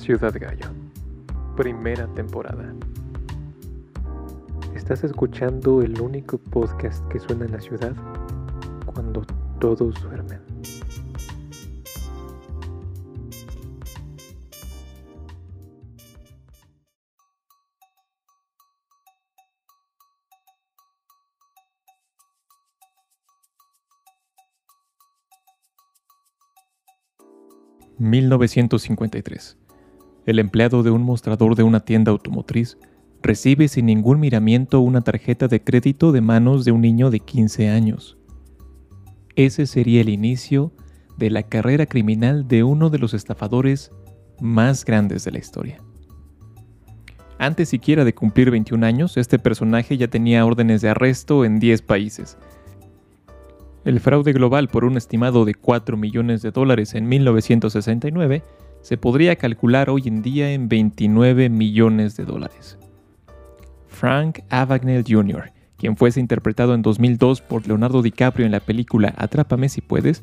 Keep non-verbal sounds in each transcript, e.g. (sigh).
Ciudad Gallo, primera temporada. Estás escuchando el único podcast que suena en la ciudad cuando todos duermen. ...1953... El empleado de un mostrador de una tienda automotriz recibe sin ningún miramiento una tarjeta de crédito de manos de un niño de 15 años. Ese sería el inicio de la carrera criminal de uno de los estafadores más grandes de la historia. Antes siquiera de cumplir 21 años, este personaje ya tenía órdenes de arresto en 10 países. El fraude global por un estimado de 4 millones de dólares en 1969 se podría calcular hoy en día en 29 millones de dólares. Frank Abagnale Jr., quien fuese interpretado en 2002 por Leonardo DiCaprio en la película Atrápame si puedes,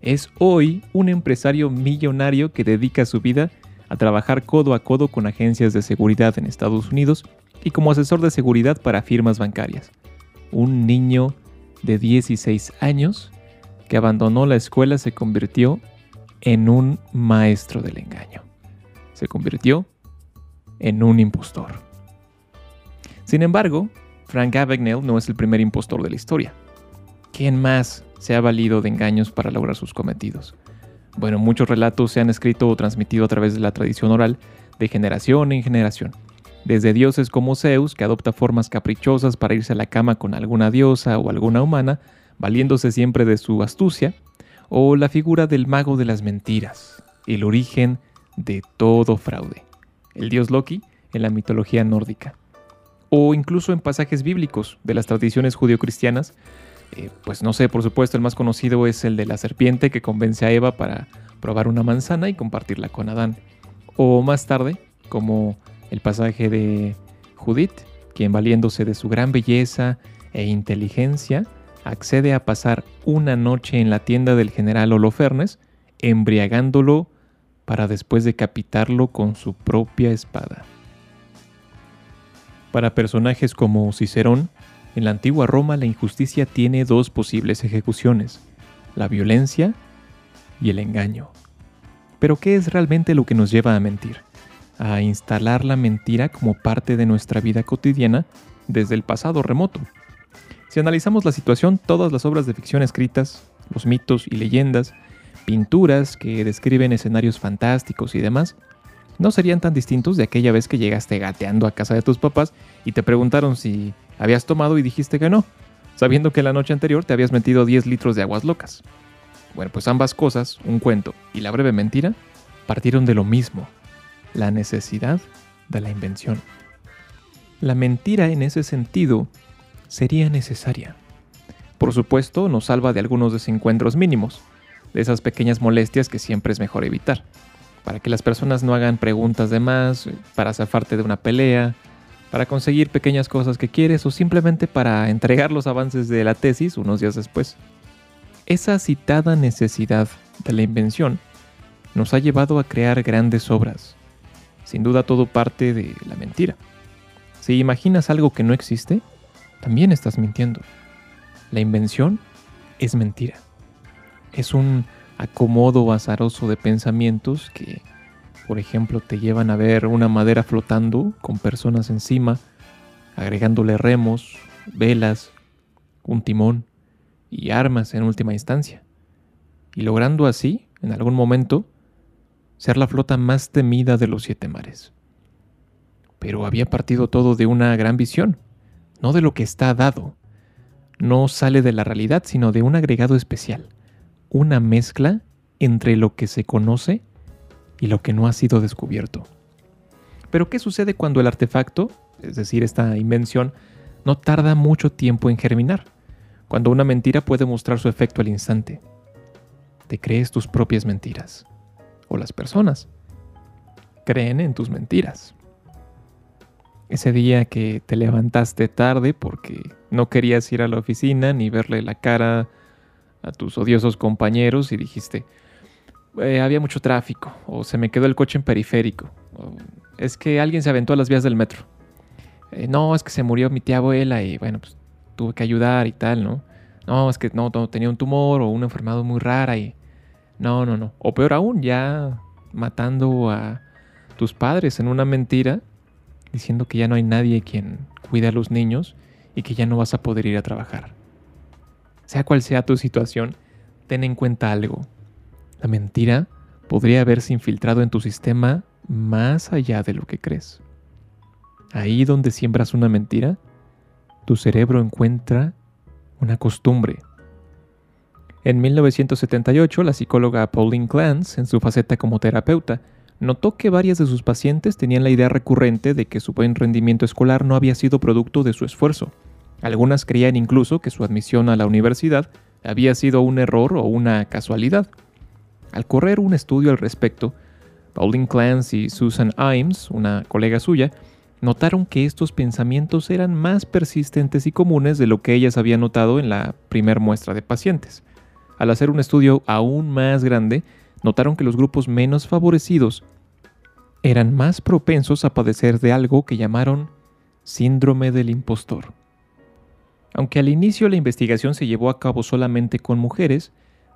es hoy un empresario millonario que dedica su vida a trabajar codo a codo con agencias de seguridad en Estados Unidos y como asesor de seguridad para firmas bancarias. Un niño de 16 años que abandonó la escuela se convirtió en un maestro del engaño. Se convirtió en un impostor. Sin embargo, Frank Abagnale no es el primer impostor de la historia. ¿Quién más se ha valido de engaños para lograr sus cometidos? Bueno, muchos relatos se han escrito o transmitido a través de la tradición oral de generación en generación. Desde dioses como Zeus, que adopta formas caprichosas para irse a la cama con alguna diosa o alguna humana, valiéndose siempre de su astucia, o la figura del mago de las mentiras, el origen de todo fraude, el dios Loki en la mitología nórdica, o incluso en pasajes bíblicos de las tradiciones judio-cristianas, eh, pues no sé, por supuesto el más conocido es el de la serpiente que convence a Eva para probar una manzana y compartirla con Adán, o más tarde, como el pasaje de Judith, quien valiéndose de su gran belleza e inteligencia, accede a pasar una noche en la tienda del general Holofernes, embriagándolo para después decapitarlo con su propia espada. Para personajes como Cicerón, en la antigua Roma la injusticia tiene dos posibles ejecuciones, la violencia y el engaño. Pero ¿qué es realmente lo que nos lleva a mentir? A instalar la mentira como parte de nuestra vida cotidiana desde el pasado remoto. Si analizamos la situación, todas las obras de ficción escritas, los mitos y leyendas, pinturas que describen escenarios fantásticos y demás, no serían tan distintos de aquella vez que llegaste gateando a casa de tus papás y te preguntaron si habías tomado y dijiste que no, sabiendo que la noche anterior te habías metido 10 litros de aguas locas. Bueno, pues ambas cosas, un cuento y la breve mentira, partieron de lo mismo, la necesidad de la invención. La mentira en ese sentido sería necesaria. Por supuesto, nos salva de algunos desencuentros mínimos, de esas pequeñas molestias que siempre es mejor evitar, para que las personas no hagan preguntas de más, para zafarte de una pelea, para conseguir pequeñas cosas que quieres o simplemente para entregar los avances de la tesis unos días después. Esa citada necesidad de la invención nos ha llevado a crear grandes obras. Sin duda todo parte de la mentira. Si imaginas algo que no existe, también estás mintiendo. La invención es mentira. Es un acomodo azaroso de pensamientos que, por ejemplo, te llevan a ver una madera flotando con personas encima, agregándole remos, velas, un timón y armas en última instancia, y logrando así, en algún momento, ser la flota más temida de los siete mares. Pero había partido todo de una gran visión, no de lo que está dado. No sale de la realidad, sino de un agregado especial, una mezcla entre lo que se conoce y lo que no ha sido descubierto. Pero ¿qué sucede cuando el artefacto, es decir, esta invención, no tarda mucho tiempo en germinar? Cuando una mentira puede mostrar su efecto al instante. Te crees tus propias mentiras. O las personas creen en tus mentiras ese día que te levantaste tarde porque no querías ir a la oficina ni verle la cara a tus odiosos compañeros y dijiste, eh, había mucho tráfico, o se me quedó el coche en periférico, es que alguien se aventó a las vías del metro. Eh, no, es que se murió mi tía abuela y bueno, pues tuve que ayudar y tal, ¿no? No, es que no, tenía un tumor o una enfermedad muy rara y... No, no, no. O peor aún, ya matando a tus padres en una mentira, diciendo que ya no hay nadie quien cuide a los niños y que ya no vas a poder ir a trabajar. Sea cual sea tu situación, ten en cuenta algo. La mentira podría haberse infiltrado en tu sistema más allá de lo que crees. Ahí donde siembras una mentira, tu cerebro encuentra una costumbre. En 1978, la psicóloga Pauline Clance, en su faceta como terapeuta, notó que varias de sus pacientes tenían la idea recurrente de que su buen rendimiento escolar no había sido producto de su esfuerzo. Algunas creían incluso que su admisión a la universidad había sido un error o una casualidad. Al correr un estudio al respecto, Pauline Clance y Susan Imes, una colega suya, notaron que estos pensamientos eran más persistentes y comunes de lo que ellas habían notado en la primer muestra de pacientes. Al hacer un estudio aún más grande, notaron que los grupos menos favorecidos eran más propensos a padecer de algo que llamaron síndrome del impostor. Aunque al inicio la investigación se llevó a cabo solamente con mujeres,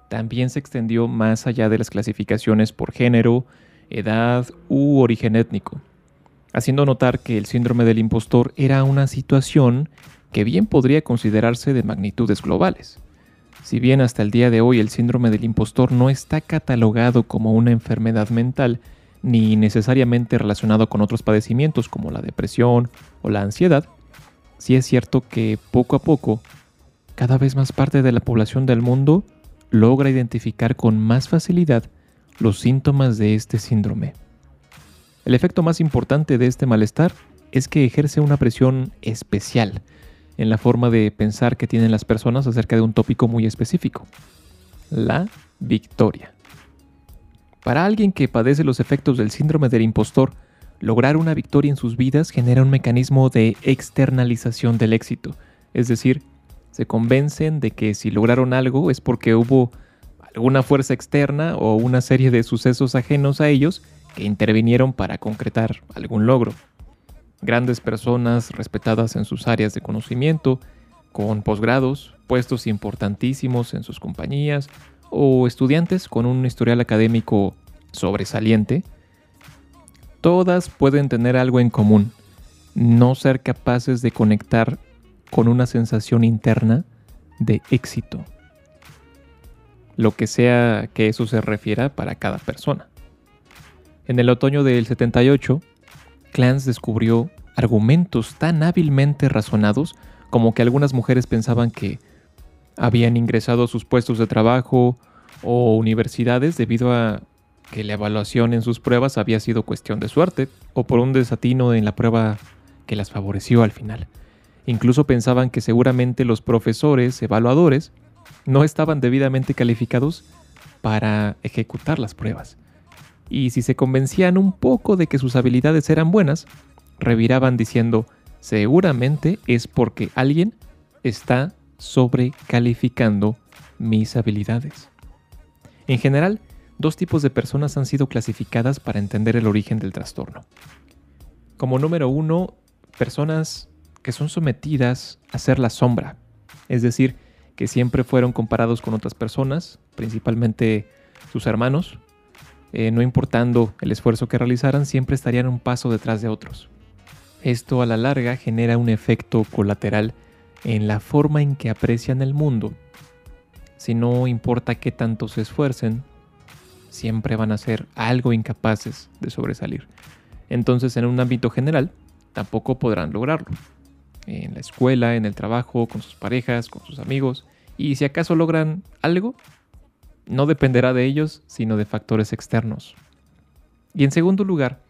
también se extendió más allá de las clasificaciones por género, edad u origen étnico, haciendo notar que el síndrome del impostor era una situación que bien podría considerarse de magnitudes globales. Si bien hasta el día de hoy el síndrome del impostor no está catalogado como una enfermedad mental, ni necesariamente relacionado con otros padecimientos como la depresión o la ansiedad, sí es cierto que poco a poco, cada vez más parte de la población del mundo logra identificar con más facilidad los síntomas de este síndrome. El efecto más importante de este malestar es que ejerce una presión especial en la forma de pensar que tienen las personas acerca de un tópico muy específico, la victoria. Para alguien que padece los efectos del síndrome del impostor, lograr una victoria en sus vidas genera un mecanismo de externalización del éxito, es decir, se convencen de que si lograron algo es porque hubo alguna fuerza externa o una serie de sucesos ajenos a ellos que intervinieron para concretar algún logro. Grandes personas respetadas en sus áreas de conocimiento, con posgrados, puestos importantísimos en sus compañías, o estudiantes con un historial académico sobresaliente, todas pueden tener algo en común, no ser capaces de conectar con una sensación interna de éxito lo que sea que eso se refiera para cada persona. En el otoño del 78, Clance descubrió argumentos tan hábilmente razonados como que algunas mujeres pensaban que habían ingresado a sus puestos de trabajo o universidades debido a que la evaluación en sus pruebas había sido cuestión de suerte o por un desatino en la prueba que las favoreció al final. Incluso pensaban que seguramente los profesores evaluadores no estaban debidamente calificados para ejecutar las pruebas. Y si se convencían un poco de que sus habilidades eran buenas, reviraban diciendo, seguramente es porque alguien está sobrecalificando mis habilidades. En general, dos tipos de personas han sido clasificadas para entender el origen del trastorno. Como número uno, personas que son sometidas a ser la sombra, es decir, que siempre fueron comparados con otras personas, principalmente sus hermanos. Eh, no importando el esfuerzo que realizaran, siempre estarían un paso detrás de otros. Esto a la larga genera un efecto colateral en la forma en que aprecian el mundo. Si no importa qué tanto se esfuercen, siempre van a ser algo incapaces de sobresalir. Entonces, en un ámbito general, tampoco podrán lograrlo en la escuela, en el trabajo, con sus parejas, con sus amigos, y si acaso logran algo, no dependerá de ellos, sino de factores externos. Y en segundo lugar,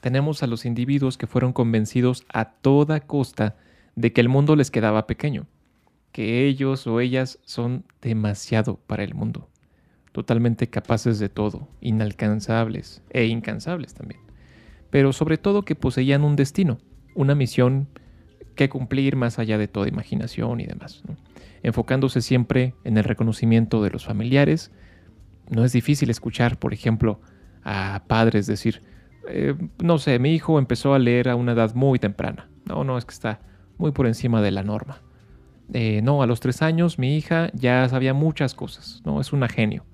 tenemos a los individuos que fueron convencidos a toda costa de que el mundo les quedaba pequeño, que ellos o ellas son demasiado para el mundo, totalmente capaces de todo, inalcanzables e incansables también, pero sobre todo que poseían un destino, una misión que cumplir más allá de toda imaginación y demás, enfocándose siempre en el reconocimiento de los familiares, no es difícil escuchar, por ejemplo, a padres decir, eh, no sé, mi hijo empezó a leer a una edad muy temprana. No, no, es que está muy por encima de la norma. Eh, no, a los tres años mi hija ya sabía muchas cosas, ¿no? Es una genio.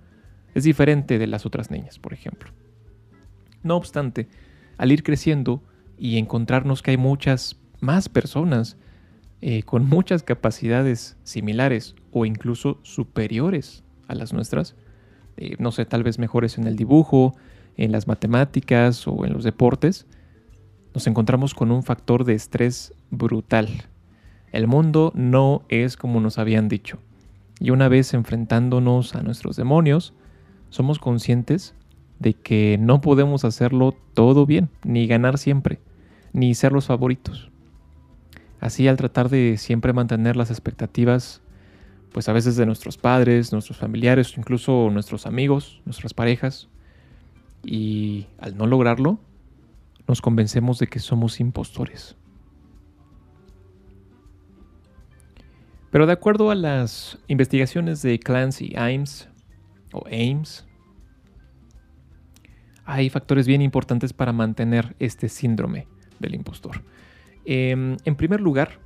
Es diferente de las otras niñas, por ejemplo. No obstante, al ir creciendo y encontrarnos que hay muchas más personas eh, con muchas capacidades similares o incluso superiores a las nuestras, eh, no sé, tal vez mejores en el dibujo, en las matemáticas o en los deportes, nos encontramos con un factor de estrés brutal. El mundo no es como nos habían dicho. Y una vez enfrentándonos a nuestros demonios, somos conscientes de que no podemos hacerlo todo bien, ni ganar siempre, ni ser los favoritos. Así al tratar de siempre mantener las expectativas, pues a veces de nuestros padres, nuestros familiares, incluso nuestros amigos, nuestras parejas, y al no lograrlo, nos convencemos de que somos impostores. Pero de acuerdo a las investigaciones de Clancy Ames, o Ames, hay factores bien importantes para mantener este síndrome del impostor. Em, en primer lugar,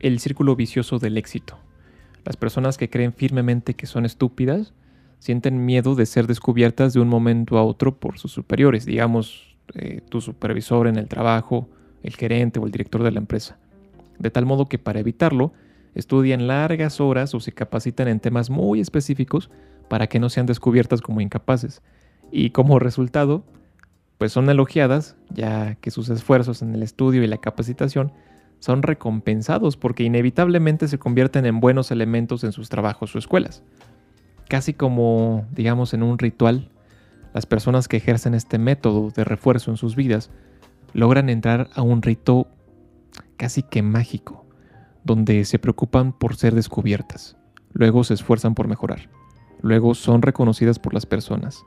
el círculo vicioso del éxito. Las personas que creen firmemente que son estúpidas sienten miedo de ser descubiertas de un momento a otro por sus superiores, digamos, eh, tu supervisor en el trabajo, el gerente o el director de la empresa. De tal modo que para evitarlo, estudian largas horas o se capacitan en temas muy específicos para que no sean descubiertas como incapaces. Y como resultado, pues son elogiadas, ya que sus esfuerzos en el estudio y la capacitación son recompensados porque inevitablemente se convierten en buenos elementos en sus trabajos o escuelas. Casi como, digamos, en un ritual, las personas que ejercen este método de refuerzo en sus vidas logran entrar a un rito casi que mágico, donde se preocupan por ser descubiertas, luego se esfuerzan por mejorar, luego son reconocidas por las personas,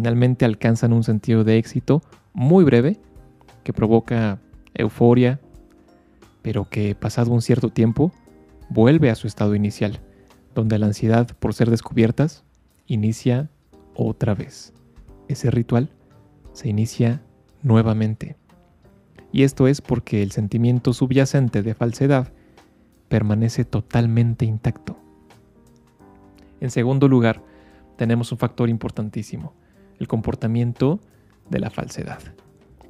finalmente alcanzan un sentido de éxito muy breve que provoca euforia, pero que pasado un cierto tiempo vuelve a su estado inicial, donde la ansiedad por ser descubiertas inicia otra vez. Ese ritual se inicia nuevamente. Y esto es porque el sentimiento subyacente de falsedad permanece totalmente intacto. En segundo lugar, tenemos un factor importantísimo, el comportamiento de la falsedad.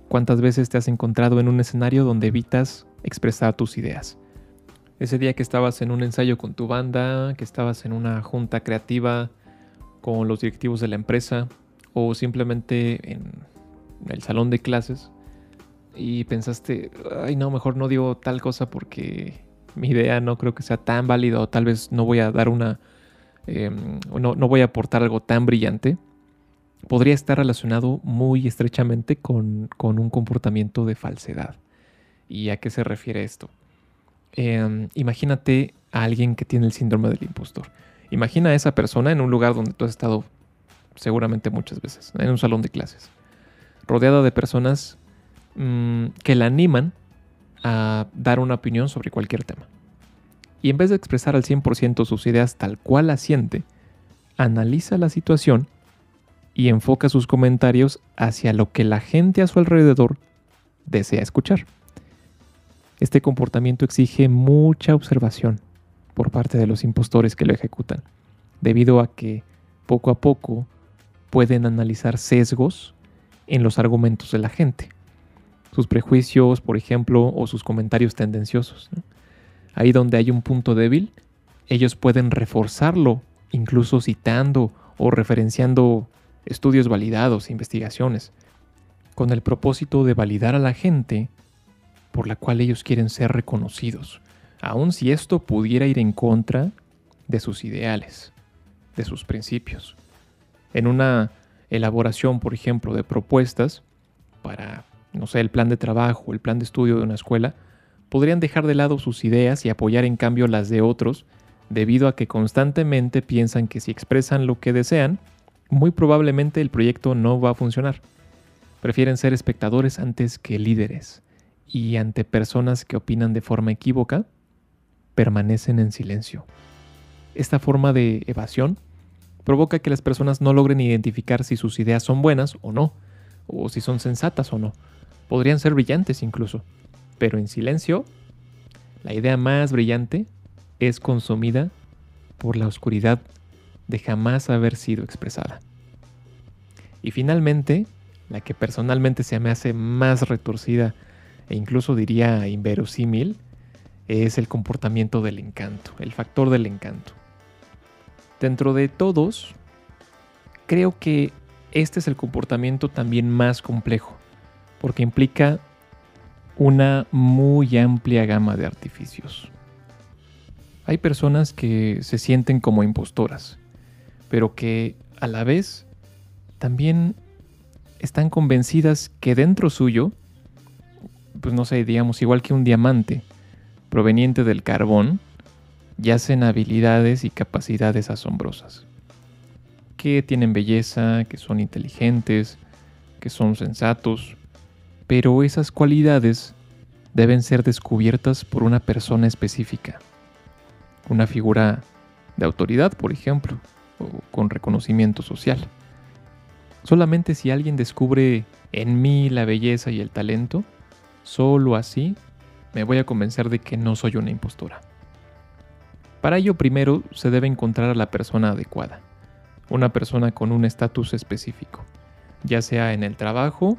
¿Cuántas veces te has encontrado en un escenario donde evitas expresar tus ideas? Ese día que estabas en un ensayo con tu banda, que estabas en una junta creativa con los directivos de la empresa o simplemente en el salón de clases y pensaste, ay no, mejor no digo tal cosa porque mi idea no creo que sea tan válida o tal vez no voy a dar una, em, no, no voy a aportar algo tan brillante podría estar relacionado muy estrechamente con, un comportamiento de falsedad. ¿Y a qué se refiere esto? Em, imagínate a alguien que tiene el síndrome del impostor. Imagina a esa persona en un lugar donde tú has estado seguramente muchas veces, en un salón de clases, rodeada de personas mm, que la animan a dar una opinión sobre cualquier tema. Y en vez de expresar al 100% sus ideas tal cual la siente, analiza la situación y enfoca sus comentarios hacia lo que la gente a su alrededor desea escuchar. Este comportamiento exige mucha observación por parte de los impostores que lo ejecutan, debido a que poco a poco pueden analizar sesgos en los argumentos de la gente, sus prejuicios, por ejemplo, o sus comentarios tendenciosos. Ahí donde hay un punto débil, ellos pueden reforzarlo, incluso citando o referenciando estudios validados, investigaciones, con el propósito de validar a la gente por la cual ellos quieren ser reconocidos, aun si esto pudiera ir en contra de sus ideales, de sus principios. En una elaboración, por ejemplo, de propuestas para, no sé, el plan de trabajo, el plan de estudio de una escuela, podrían dejar de lado sus ideas y apoyar en cambio las de otros, debido a que constantemente piensan que si expresan lo que desean, muy probablemente el proyecto no va a funcionar. Prefieren ser espectadores antes que líderes y ante personas que opinan de forma equívoca, permanecen en silencio. Esta forma de evasión provoca que las personas no logren identificar si sus ideas son buenas o no, o si son sensatas o no. Podrían ser brillantes incluso, pero en silencio, la idea más brillante es consumida por la oscuridad de jamás haber sido expresada. Y finalmente, la que personalmente se me hace más retorcida e incluso diría inverosímil, es el comportamiento del encanto, el factor del encanto. Dentro de todos, creo que este es el comportamiento también más complejo, porque implica una muy amplia gama de artificios. Hay personas que se sienten como impostoras, pero que a la vez también están convencidas que dentro suyo, pues no sé, digamos igual que un diamante, proveniente del carbón, yacen habilidades y capacidades asombrosas, que tienen belleza, que son inteligentes, que son sensatos, pero esas cualidades deben ser descubiertas por una persona específica, una figura de autoridad, por ejemplo, con reconocimiento social. Solamente si alguien descubre en mí la belleza y el talento, solo así me voy a convencer de que no soy una impostora. Para ello primero se debe encontrar a la persona adecuada, una persona con un estatus específico, ya sea en el trabajo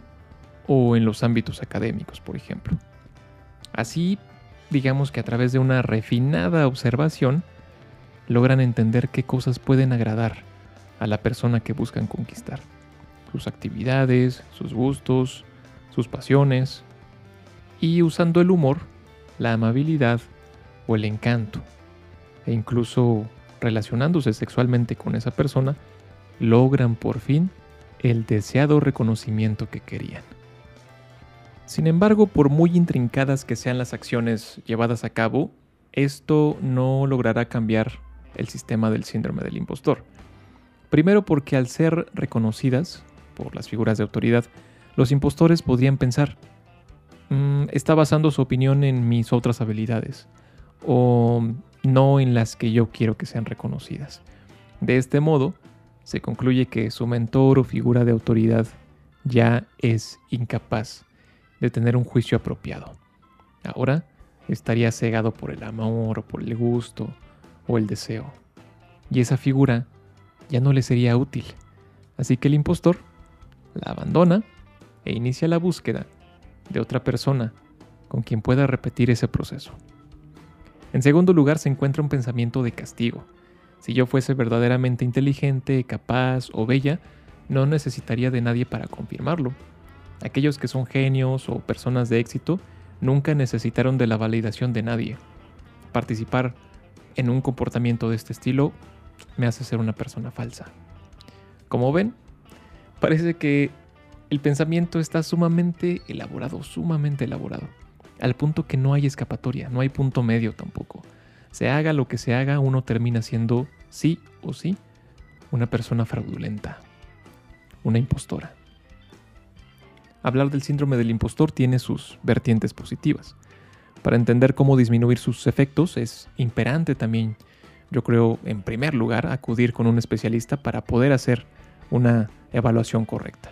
o en los ámbitos académicos, por ejemplo. Así, digamos que a través de una refinada observación, logran entender qué cosas pueden agradar a la persona que buscan conquistar, sus actividades, sus gustos, sus pasiones, y usando el humor, la amabilidad o el encanto, e incluso relacionándose sexualmente con esa persona, logran por fin el deseado reconocimiento que querían. Sin embargo, por muy intrincadas que sean las acciones llevadas a cabo, esto no logrará cambiar el sistema del síndrome del impostor. Primero porque al ser reconocidas por las figuras de autoridad, los impostores podrían pensar, Mm, está basando su opinión en mis otras habilidades o no en las que yo quiero que sean reconocidas. De este modo, se concluye que su mentor o figura de autoridad ya es incapaz de tener un juicio apropiado. Ahora estaría cegado por el amor o por el gusto el deseo. Y esa figura ya no le sería útil. Así que el impostor la abandona e inicia la búsqueda de otra persona con quien pueda repetir ese proceso. En segundo lugar se encuentra un pensamiento de castigo. Si yo fuese verdaderamente inteligente, capaz o bella, no necesitaría de nadie para confirmarlo. Aquellos que son genios o personas de éxito nunca necesitaron de la validación de nadie. Participar en un comportamiento de este estilo me hace ser una persona falsa. Como ven, parece que el pensamiento está sumamente elaborado, sumamente elaborado, al punto que no hay escapatoria, no hay punto medio tampoco. Se haga lo que se haga, uno termina siendo, sí o sí, una persona fraudulenta, una impostora. Hablar del síndrome del impostor tiene sus vertientes positivas. Para entender cómo disminuir sus efectos es imperante también, yo creo, en primer lugar, acudir con un especialista para poder hacer una evaluación correcta.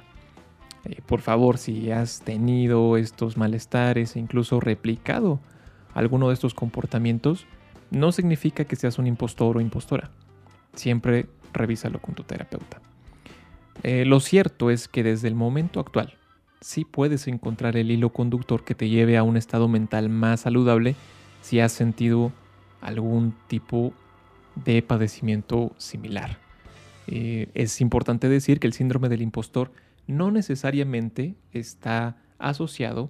Eh, por favor, si has tenido estos malestares e incluso replicado alguno de estos comportamientos, no significa que seas un impostor o impostora. Siempre revísalo con tu terapeuta. Eh, lo cierto es que desde el momento actual sí puedes encontrar el hilo conductor que te lleve a un estado mental más saludable si has sentido algún tipo de padecimiento similar. Eh, es importante decir que el síndrome del impostor no necesariamente está asociado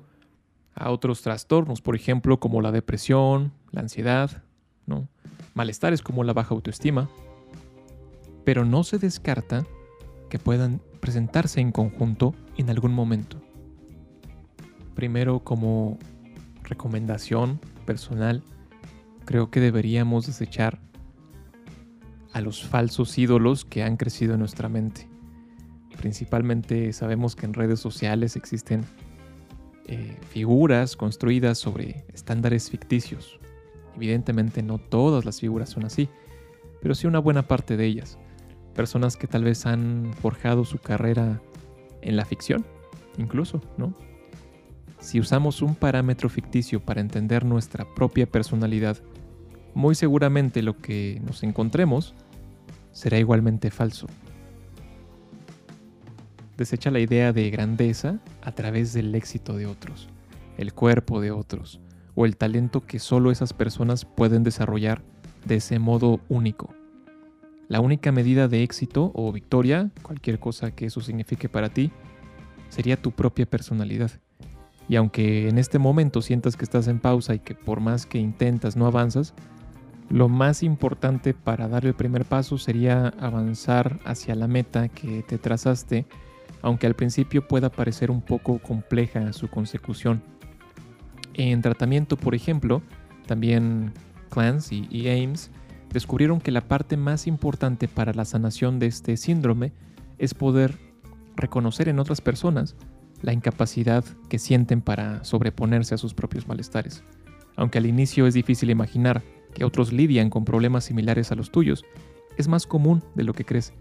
a otros trastornos, por ejemplo, como la depresión, la ansiedad, ¿no? malestares como la baja autoestima, pero no se descarta que puedan presentarse en conjunto en algún momento. Primero, como recomendación personal, creo que deberíamos desechar a los falsos ídolos que han crecido en nuestra mente. Principalmente sabemos que en redes sociales existen eh, figuras construidas sobre estándares ficticios. Evidentemente no todas las figuras son así, pero sí una buena parte de ellas. Personas que tal vez han forjado su carrera en la ficción, incluso, ¿no? Si usamos un parámetro ficticio para entender nuestra propia personalidad, muy seguramente lo que nos encontremos será igualmente falso. Desecha la idea de grandeza a través del éxito de otros, el cuerpo de otros, o el talento que solo esas personas pueden desarrollar de ese modo único. La única medida de éxito o victoria, cualquier cosa que eso signifique para ti, sería tu propia personalidad. Y aunque en este momento sientas que estás en pausa y que por más que intentas no avanzas, lo más importante para dar el primer paso sería avanzar hacia la meta que te trazaste, aunque al principio pueda parecer un poco compleja su consecución. En tratamiento, por ejemplo, también Clancy y Ames descubrieron que la parte más importante para la sanación de este síndrome es poder reconocer en otras personas la incapacidad que sienten para sobreponerse a sus propios malestares. Aunque al inicio es difícil imaginar que otros lidian con problemas similares a los tuyos, es más común de lo que crees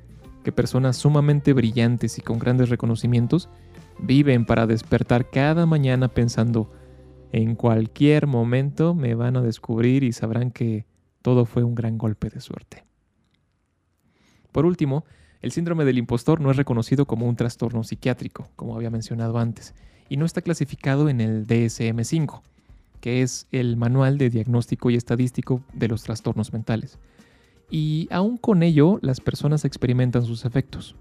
que personas sumamente brillantes y con grandes reconocimientos viven para despertar cada mañana pensando en cualquier momento me van a descubrir y sabrán que todo fue un gran golpe de suerte. Por último, el síndrome del impostor no es reconocido como un trastorno psiquiátrico, como había mencionado antes, y no está clasificado en el DSM-5, que es el Manual de Diagnóstico y Estadístico de los Trastornos Mentales. Y aún con ello, las personas experimentan sus efectos.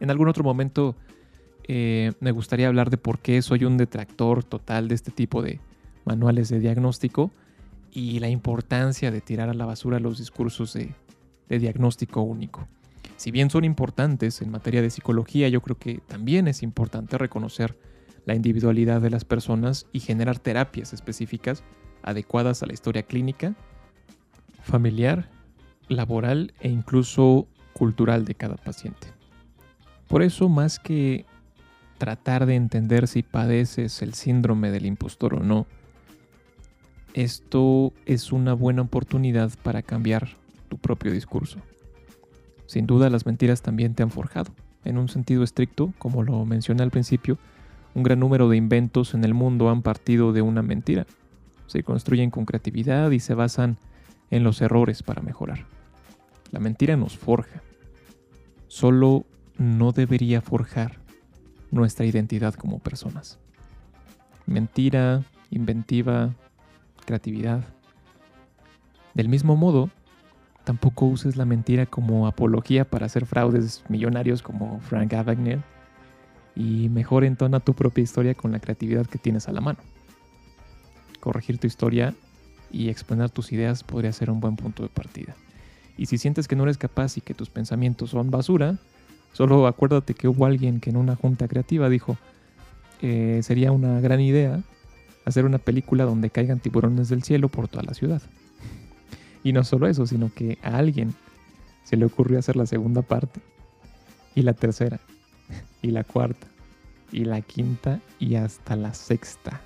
En algún otro momento eh, me gustaría hablar de por qué soy un detractor total de este tipo de manuales de diagnóstico y la importancia de tirar a la basura los discursos de diagnóstico único. Si bien son importantes en materia de psicología, yo creo que también es importante reconocer la individualidad de las personas y generar terapias específicas adecuadas a la historia clínica, familiar, laboral e incluso cultural de cada paciente. Por eso, más que tratar de entender si padeces el síndrome del impostor o no, esto es una buena oportunidad para cambiar tu propio discurso. Sin duda las mentiras también te han forjado. En un sentido estricto, como lo mencioné al principio, un gran número de inventos en el mundo han partido de una mentira. Se construyen con creatividad y se basan en los errores para mejorar. La mentira nos forja. Solo no debería forjar nuestra identidad como personas. Mentira, inventiva, creatividad. Del mismo modo, Tampoco uses la mentira como apología para hacer fraudes millonarios como Frank Abagnale. Y mejor entona tu propia historia con la creatividad que tienes a la mano. Corregir tu historia y exponer tus ideas podría ser un buen punto de partida. Y si sientes que no eres capaz y que tus pensamientos son basura, solo acuérdate que hubo alguien que en una junta creativa dijo, eh, sería una gran idea hacer una película donde caigan tiburones del cielo por toda la ciudad. Y no solo eso, sino que a alguien se le ocurrió hacer la segunda parte, y la tercera, (laughs) y la cuarta, y la quinta, y hasta la sexta.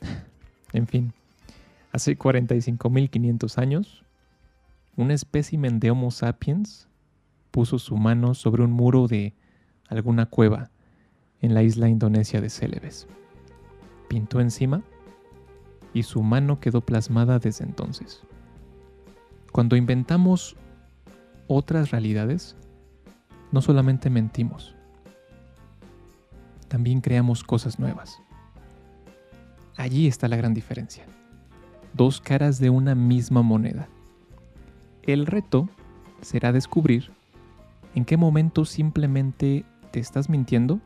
(laughs) En fin, hace 45.500 años, un espécimen de Homo sapiens puso su mano sobre un muro de alguna cueva en la isla indonesia de Celebes. Pintó encima y su mano quedó plasmada desde entonces. Cuando inventamos otras realidades, no solamente mentimos, también creamos cosas nuevas. Allí está la gran diferencia. Dos caras de una misma moneda. El reto será descubrir en qué momento simplemente te estás mintiendo,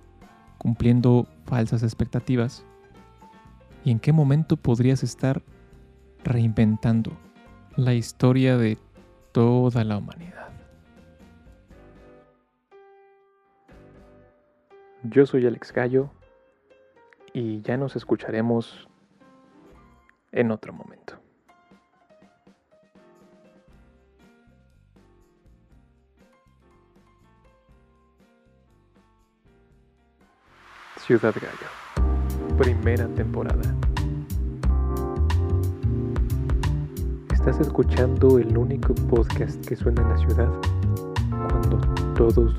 cumpliendo falsas expectativas, y en qué momento podrías estar reinventando la historia de toda la humanidad. Yo soy Alex Gallo y ya nos escucharemos en otro momento. Ciudad Gallo primera temporada. Estás escuchando el único podcast que suena en la ciudad cuando todos